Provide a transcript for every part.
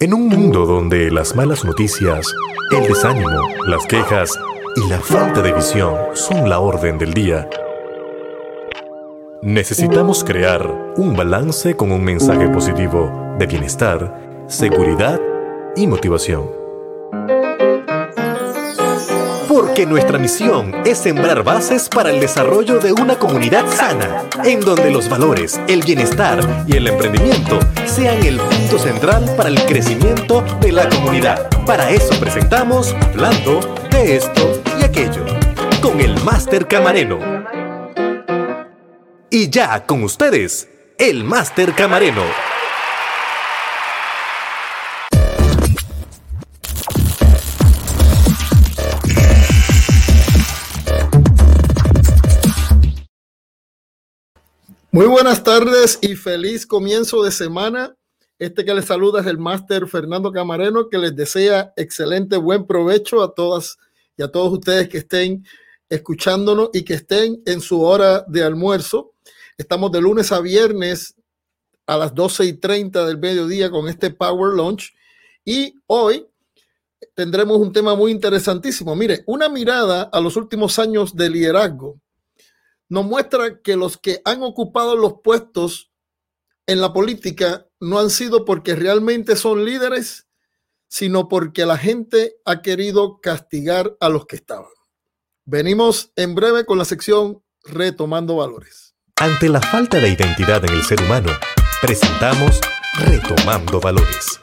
En un mundo donde las malas noticias, el desánimo, las quejas y la falta de visión son la orden del día, necesitamos crear un balance con un mensaje positivo de bienestar, seguridad y motivación. Porque nuestra misión es sembrar bases para el desarrollo de una comunidad sana, en donde los valores, el bienestar y el emprendimiento sean el punto central para el crecimiento de la comunidad. Para eso presentamos Hablando de esto y aquello, con el Máster Camareno. Y ya con ustedes, el Máster Camareno. Muy buenas tardes y feliz comienzo de semana. Este que les saluda es el máster Fernando Camareno, que les desea excelente buen provecho a todas y a todos ustedes que estén escuchándonos y que estén en su hora de almuerzo. Estamos de lunes a viernes a las 12 y 30 del mediodía con este Power Launch y hoy tendremos un tema muy interesantísimo. Mire, una mirada a los últimos años de liderazgo nos muestra que los que han ocupado los puestos en la política no han sido porque realmente son líderes, sino porque la gente ha querido castigar a los que estaban. Venimos en breve con la sección Retomando Valores. Ante la falta de identidad en el ser humano, presentamos Retomando Valores.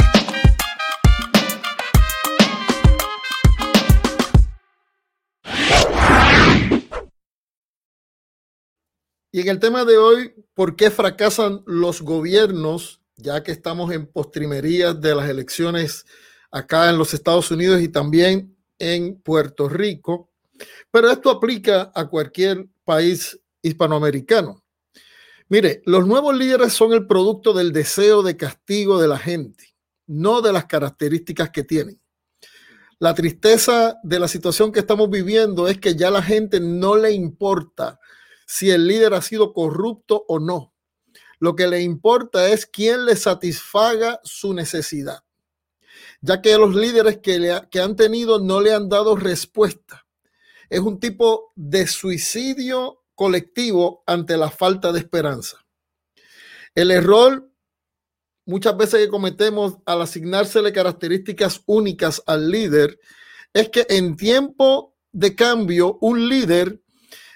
Y en el tema de hoy, ¿por qué fracasan los gobiernos, ya que estamos en postrimerías de las elecciones acá en los Estados Unidos y también en Puerto Rico? Pero esto aplica a cualquier país hispanoamericano. Mire, los nuevos líderes son el producto del deseo de castigo de la gente, no de las características que tienen. La tristeza de la situación que estamos viviendo es que ya la gente no le importa si el líder ha sido corrupto o no. Lo que le importa es quién le satisfaga su necesidad, ya que los líderes que, que han tenido no le han dado respuesta. Es un tipo de suicidio colectivo ante la falta de esperanza. El error muchas veces que cometemos al asignársele características únicas al líder es que en tiempo de cambio un líder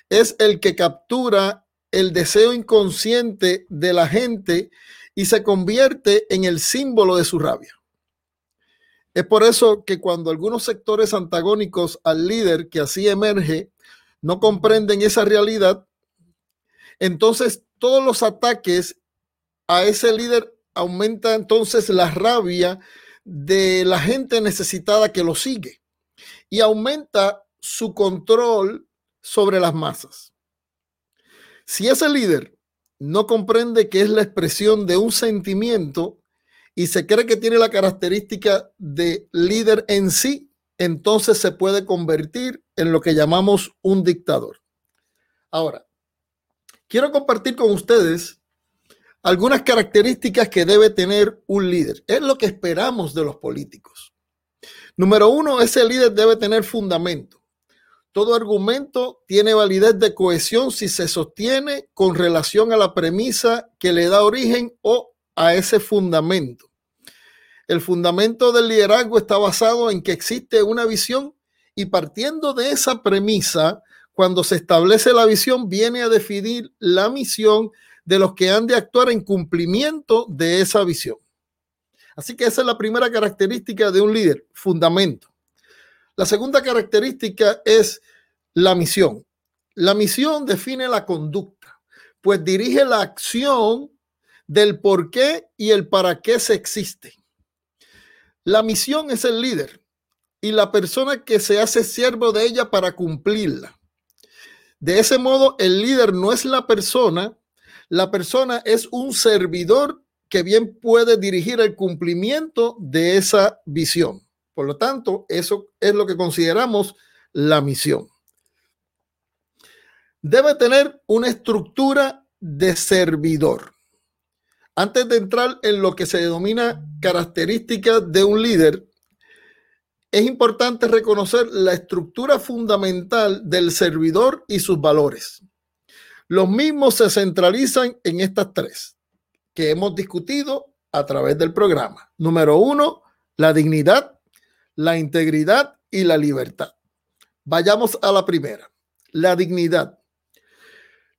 es el que captura el deseo inconsciente de la gente y se convierte en el símbolo de su rabia. Es por eso que cuando algunos sectores antagónicos al líder que así emerge no comprenden esa realidad, entonces todos los ataques a ese líder aumenta entonces la rabia de la gente necesitada que lo sigue y aumenta su control sobre las masas. Si ese líder no comprende que es la expresión de un sentimiento y se cree que tiene la característica de líder en sí, entonces se puede convertir en lo que llamamos un dictador. Ahora, quiero compartir con ustedes algunas características que debe tener un líder. Es lo que esperamos de los políticos. Número uno, ese líder debe tener fundamento. Todo argumento tiene validez de cohesión si se sostiene con relación a la premisa que le da origen o a ese fundamento. El fundamento del liderazgo está basado en que existe una visión y partiendo de esa premisa, cuando se establece la visión, viene a definir la misión de los que han de actuar en cumplimiento de esa visión. Así que esa es la primera característica de un líder, fundamento. La segunda característica es la misión. La misión define la conducta, pues dirige la acción del por qué y el para qué se existe. La misión es el líder y la persona que se hace siervo de ella para cumplirla. De ese modo, el líder no es la persona, la persona es un servidor que bien puede dirigir el cumplimiento de esa visión. Por lo tanto, eso es lo que consideramos la misión. Debe tener una estructura de servidor. Antes de entrar en lo que se denomina características de un líder, es importante reconocer la estructura fundamental del servidor y sus valores. Los mismos se centralizan en estas tres que hemos discutido a través del programa. Número uno, la dignidad, la integridad y la libertad. Vayamos a la primera, la dignidad.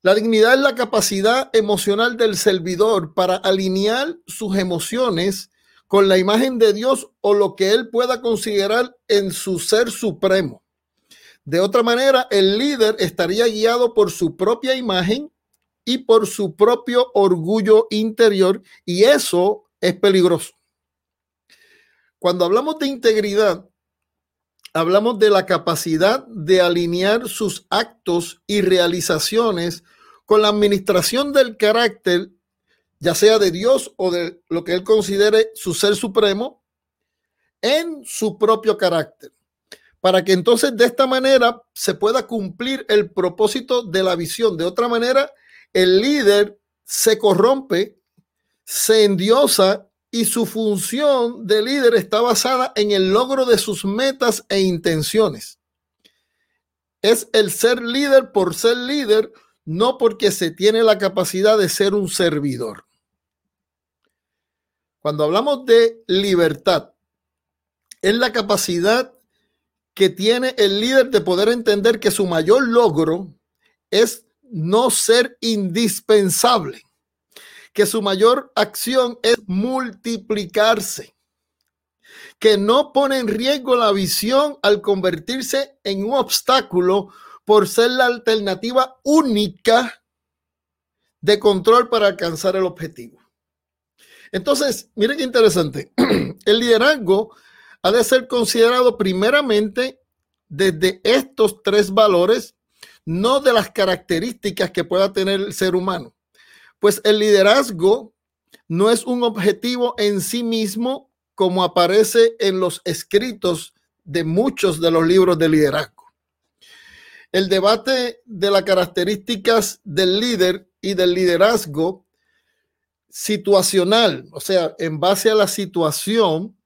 La dignidad es la capacidad emocional del servidor para alinear sus emociones con la imagen de Dios o lo que él pueda considerar en su ser supremo. De otra manera, el líder estaría guiado por su propia imagen y por su propio orgullo interior y eso es peligroso. Cuando hablamos de integridad, hablamos de la capacidad de alinear sus actos y realizaciones con la administración del carácter, ya sea de Dios o de lo que él considere su ser supremo, en su propio carácter, para que entonces de esta manera se pueda cumplir el propósito de la visión. De otra manera, el líder se corrompe, se endiosa y su función de líder está basada en el logro de sus metas e intenciones. Es el ser líder por ser líder, no porque se tiene la capacidad de ser un servidor. Cuando hablamos de libertad, es la capacidad que tiene el líder de poder entender que su mayor logro es no ser indispensable que su mayor acción es multiplicarse, que no pone en riesgo la visión al convertirse en un obstáculo por ser la alternativa única de control para alcanzar el objetivo. Entonces, miren qué interesante. El liderazgo ha de ser considerado primeramente desde estos tres valores, no de las características que pueda tener el ser humano. Pues el liderazgo no es un objetivo en sí mismo como aparece en los escritos de muchos de los libros de liderazgo. El debate de las características del líder y del liderazgo situacional, o sea, en base a la situación,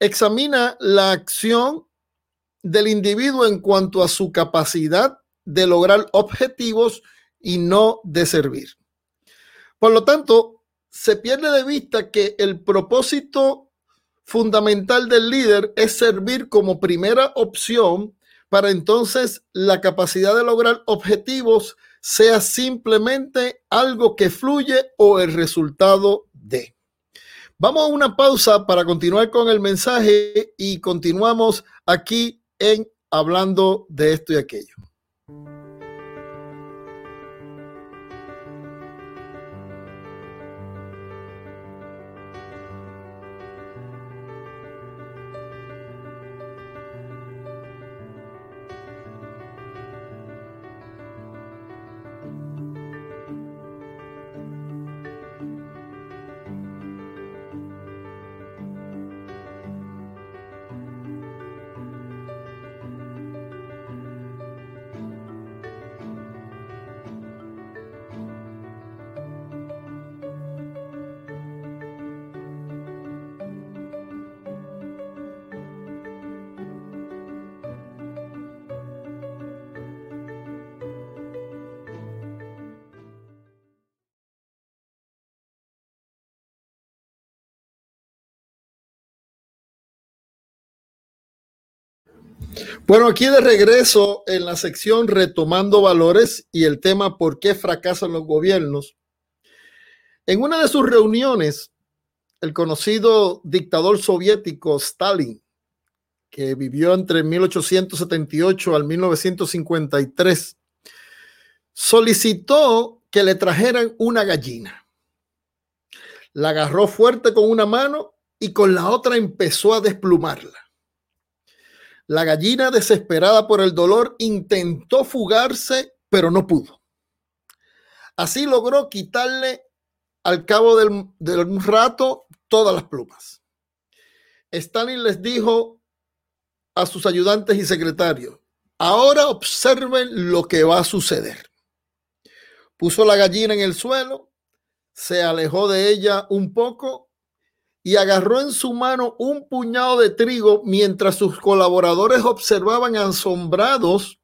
examina la acción del individuo en cuanto a su capacidad de lograr objetivos y no de servir. Por lo tanto, se pierde de vista que el propósito fundamental del líder es servir como primera opción para entonces la capacidad de lograr objetivos sea simplemente algo que fluye o el resultado de. Vamos a una pausa para continuar con el mensaje y continuamos aquí en hablando de esto y aquello. Bueno, aquí de regreso en la sección retomando valores y el tema por qué fracasan los gobiernos. En una de sus reuniones, el conocido dictador soviético Stalin, que vivió entre 1878 al 1953, solicitó que le trajeran una gallina. La agarró fuerte con una mano y con la otra empezó a desplumarla. La gallina, desesperada por el dolor, intentó fugarse, pero no pudo. Así logró quitarle al cabo del, un rato todas las plumas. Stalin les dijo a sus ayudantes y secretarios, ahora observen lo que va a suceder. Puso la gallina en el suelo, se alejó de ella un poco y agarró en su mano un puñado de trigo mientras sus colaboradores observaban asombrados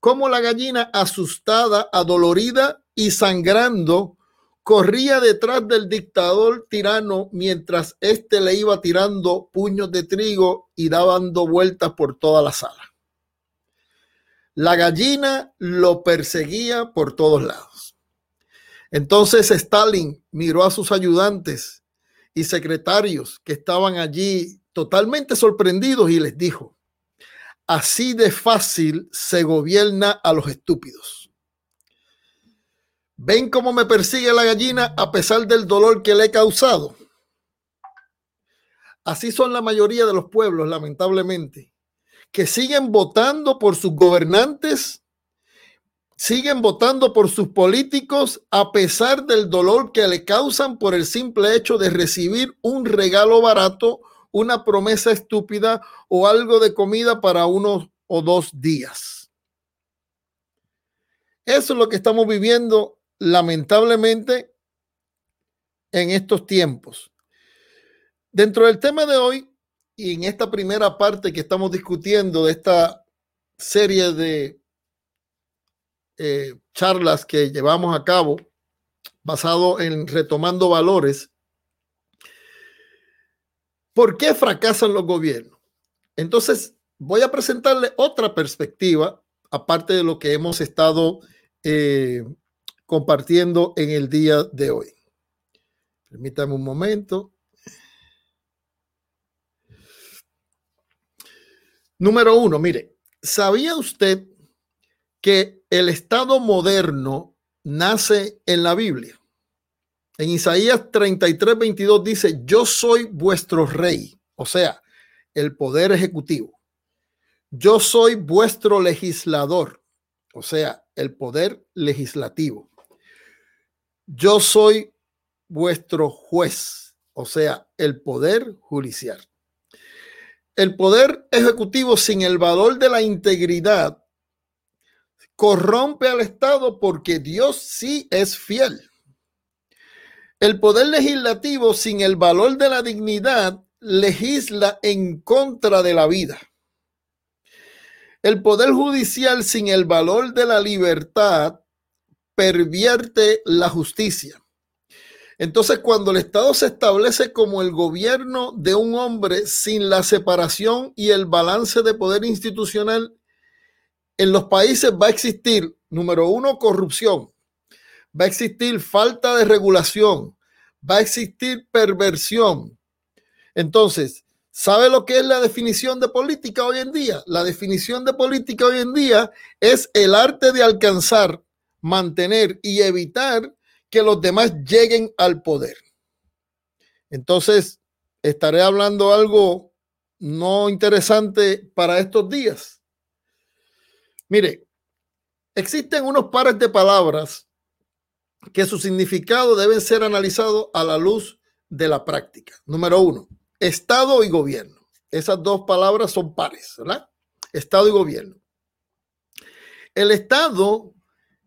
cómo la gallina, asustada, adolorida y sangrando, corría detrás del dictador tirano mientras éste le iba tirando puños de trigo y dando vueltas por toda la sala. La gallina lo perseguía por todos lados. Entonces Stalin miró a sus ayudantes y secretarios que estaban allí totalmente sorprendidos y les dijo, así de fácil se gobierna a los estúpidos. ¿Ven cómo me persigue la gallina a pesar del dolor que le he causado? Así son la mayoría de los pueblos, lamentablemente, que siguen votando por sus gobernantes, siguen votando por sus políticos a pesar del dolor que le causan por el simple hecho de recibir un regalo barato, una promesa estúpida o algo de comida para uno o dos días. Eso es lo que estamos viviendo lamentablemente en estos tiempos. Dentro del tema de hoy y en esta primera parte que estamos discutiendo de esta serie de eh, charlas que llevamos a cabo basado en retomando valores, ¿por qué fracasan los gobiernos? Entonces, voy a presentarle otra perspectiva, aparte de lo que hemos estado eh, compartiendo en el día de hoy. Permítame un momento. Número uno, mire, ¿sabía usted que el Estado moderno nace en la Biblia? En Isaías 33, 22 dice, yo soy vuestro rey, o sea, el poder ejecutivo. Yo soy vuestro legislador, o sea, el poder legislativo yo soy vuestro juez, o sea, el poder judicial. El poder ejecutivo sin el valor de la integridad corrompe al Estado porque Dios sí es fiel. El poder legislativo sin el valor de la dignidad legisla en contra de la vida. El poder judicial sin el valor de la libertad pervierte la justicia. Entonces, cuando el Estado se establece como el gobierno de un hombre sin la separación y el balance de poder institucional, en los países va a existir, número uno, corrupción, va a existir falta de regulación, va a existir perversión. Entonces, ¿sabe lo que es la definición de política hoy en día? La definición de política hoy en día es el arte de alcanzar mantener y evitar que los demás lleguen al poder. Entonces, estaré hablando algo no interesante para estos días. Mire, existen unos pares de palabras que su significado deben ser analizados a la luz de la práctica. Número uno, Estado y gobierno. Esas dos palabras son pares, ¿verdad? Estado y gobierno. El Estado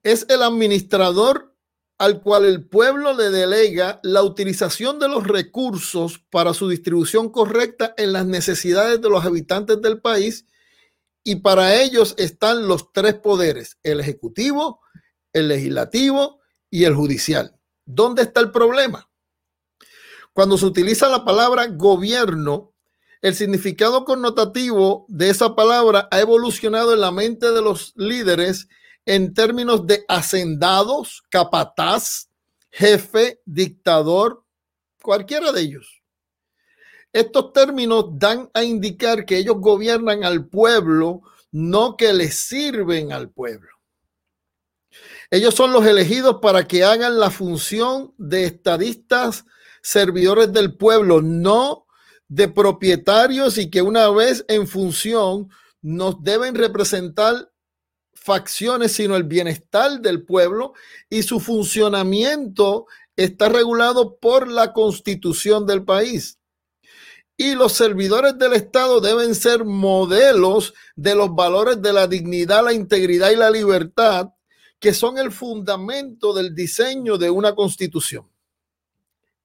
es el administrador al cual el pueblo le delega la utilización de los recursos para su distribución correcta en las necesidades de los habitantes del país y para ellos están los tres poderes, el ejecutivo, el legislativo y el judicial. ¿Dónde está el problema? Cuando se utiliza la palabra gobierno, el significado connotativo de esa palabra ha evolucionado en la mente de los líderes en términos de hacendados, capataz, jefe, dictador, cualquiera de ellos. Estos términos dan a indicar que ellos gobiernan al pueblo, no que les sirven al pueblo. Ellos son los elegidos para que hagan la función de estadistas, servidores del pueblo, no de propietarios y que una vez en función nos deben representar facciones, sino el bienestar del pueblo y su funcionamiento está regulado por la constitución del país. Y los servidores del Estado deben ser modelos de los valores de la dignidad, la integridad y la libertad, que son el fundamento del diseño de una constitución.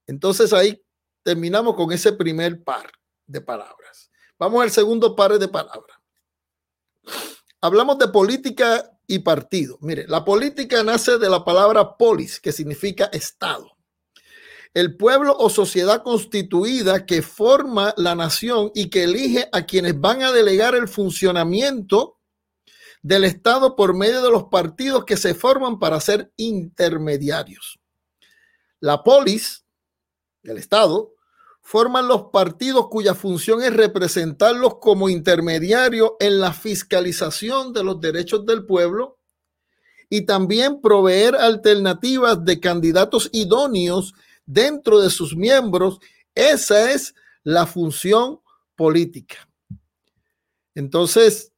Entonces ahí terminamos con ese primer par de palabras. Vamos al segundo par de palabras. Hablamos de política y partido. Mire, la política nace de la palabra polis, que significa Estado. El pueblo o sociedad constituida que forma la nación y que elige a quienes van a delegar el funcionamiento del Estado por medio de los partidos que se forman para ser intermediarios. La polis, el Estado, forman los partidos cuya función es representarlos como intermediarios en la fiscalización de los derechos del pueblo y también proveer alternativas de candidatos idóneos dentro de sus miembros. Esa es la función política. Entonces,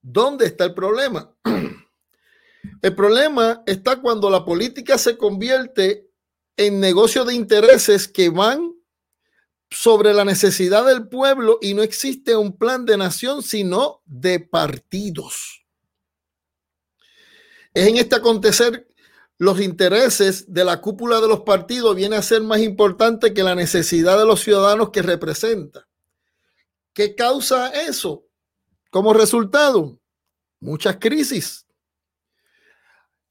¿dónde está el problema? El problema está cuando la política se convierte en negocio de intereses que van sobre la necesidad del pueblo y no existe un plan de nación, sino de partidos. Es en este acontecer los intereses de la cúpula de los partidos viene a ser más importante que la necesidad de los ciudadanos que representa. ¿Qué causa eso? Como resultado, muchas crisis.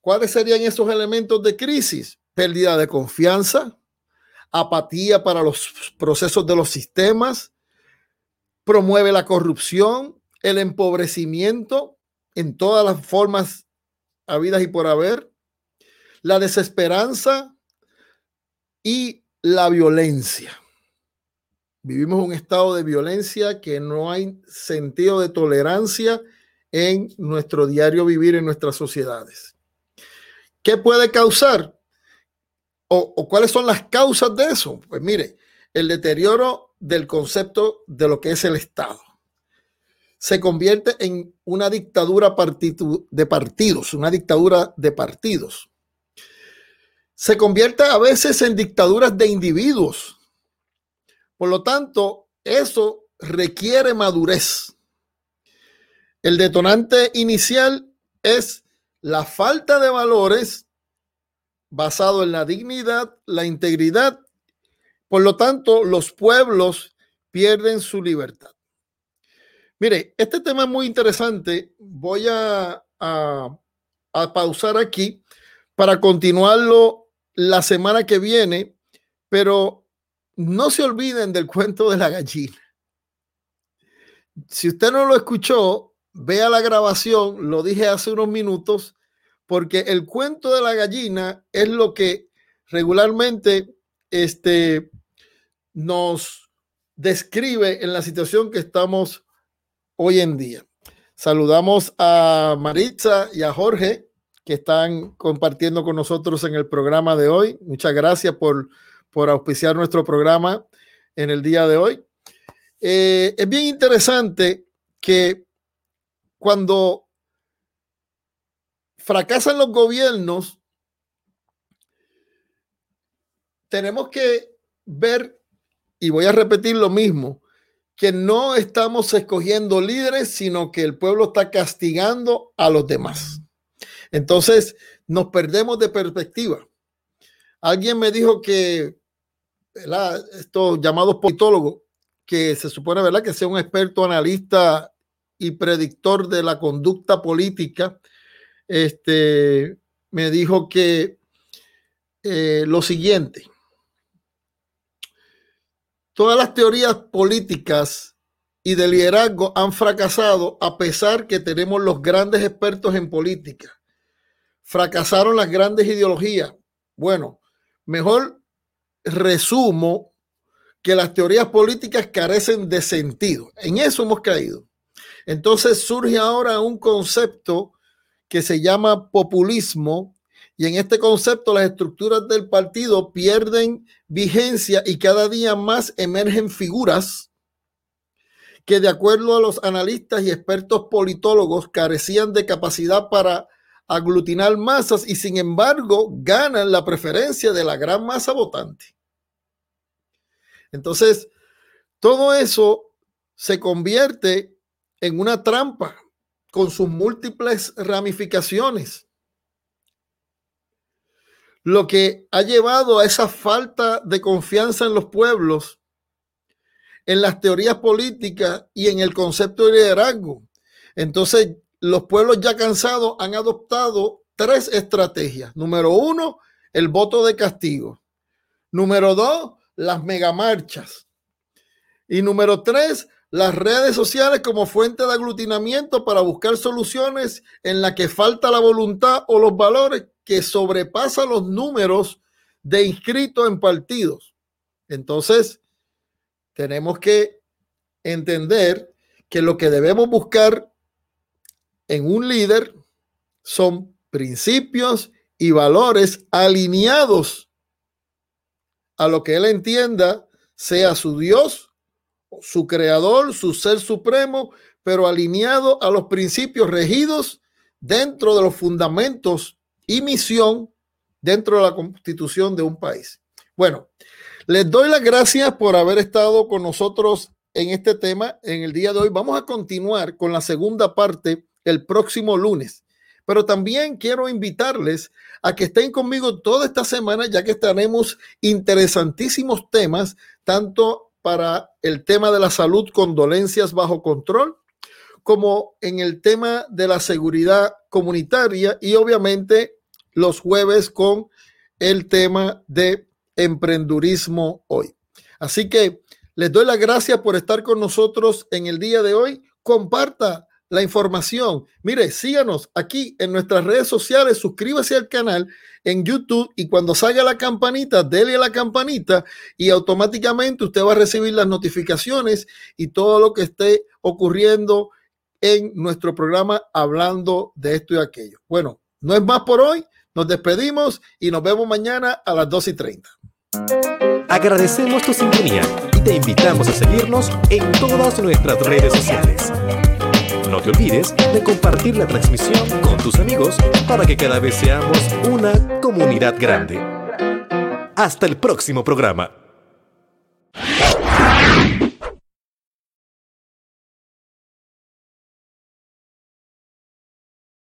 ¿Cuáles serían esos elementos de crisis? pérdida de confianza, apatía para los procesos de los sistemas, promueve la corrupción, el empobrecimiento en todas las formas habidas y por haber, la desesperanza y la violencia. Vivimos un estado de violencia que no hay sentido de tolerancia en nuestro diario vivir en nuestras sociedades. ¿Qué puede causar? o, cuáles son las causas de eso? Pues mire, el deterioro del concepto de lo que es el Estado. Se convierte en una dictadura de partidos, una dictadura de partidos. Se convierte a veces en dictaduras de individuos. Por lo tanto, eso requiere madurez. El detonante inicial es la falta de valores basado en la dignidad, la integridad. Por lo tanto, los pueblos pierden su libertad. Mire, este tema es muy interesante. Voy a, a, pausar aquí para continuarlo la semana que viene, pero no se olviden del cuento de la gallina. Si usted no lo escuchó, vea la grabación, lo dije hace unos minutos, porque el cuento de la gallina es lo que regularmente este, nos describe en la situación que estamos hoy en día. Saludamos a Maritza y a Jorge que están compartiendo con nosotros en el programa de hoy. Muchas gracias por, por auspiciar nuestro programa en el día de hoy. Eh, es bien interesante que cuando fracasan los gobiernos, tenemos que ver, y voy a repetir lo mismo, que no estamos escogiendo líderes, sino que el pueblo está castigando a los demás. Entonces, nos perdemos de perspectiva. Alguien me dijo que estos llamados politólogos, que se supone ¿verdad? que sea un experto analista y predictor de la conducta política, este, me dijo que eh, lo siguiente, todas las teorías políticas y de liderazgo han fracasado a pesar que tenemos los grandes expertos en política. Fracasaron las grandes ideologías. Bueno, mejor resumo que las teorías políticas carecen de sentido. En eso hemos caído. Entonces surge ahora un concepto que se llama populismo y en este concepto las estructuras del partido pierden vigencia y cada día más emergen figuras que de acuerdo a los analistas y expertos politólogos carecían de capacidad para aglutinar masas y sin embargo ganan la preferencia de la gran masa votante. Entonces, todo eso se convierte en una trampa con sus múltiples ramificaciones. lo que ha llevado a esa falta de confianza en los pueblos, en las teorías políticas y en el concepto de liderazgo. Entonces, los pueblos ya cansados han adoptado tres estrategias. Número uno, el voto de castigo. Número dos, las megamarchas. Y número tres, las redes sociales como fuente de aglutinamiento para buscar soluciones en la que falta la voluntad o los valores que sobrepasan los números de inscritos en partidos. Entonces, tenemos que entender que lo que debemos buscar en un líder son principios y valores alineados a lo que él entienda sea su Dios, su creador, su ser supremo, pero alineado a los principios regidos dentro de los fundamentos y misión dentro de la constitución de un país. Bueno, les doy las gracias por haber estado con nosotros en este tema en el día de hoy. Vamos a continuar con la segunda parte el próximo lunes. Pero también quiero invitarles a que estén conmigo toda esta semana, ya que estaremos interesantísimos temas, tanto para el tema de la salud con dolencias bajo control, como en el tema de la seguridad comunitaria y obviamente los jueves con el tema de emprendurismo hoy. Así que les doy las gracias por estar con nosotros en el día de hoy. Comparta la información. Mire, síganos aquí en nuestras redes sociales, suscríbase al canal en YouTube y cuando salga la campanita, dele a la campanita y automáticamente usted va a recibir las notificaciones y todo lo que esté ocurriendo en nuestro programa hablando de esto y aquello. Bueno, no es más por hoy. Nos despedimos y nos vemos mañana a las 2 y 30. Agradecemos tu sintonía y te invitamos a seguirnos en todas nuestras redes sociales. No te olvides de compartir la transmisión con tus amigos para que cada vez seamos una comunidad grande. Hasta el próximo programa.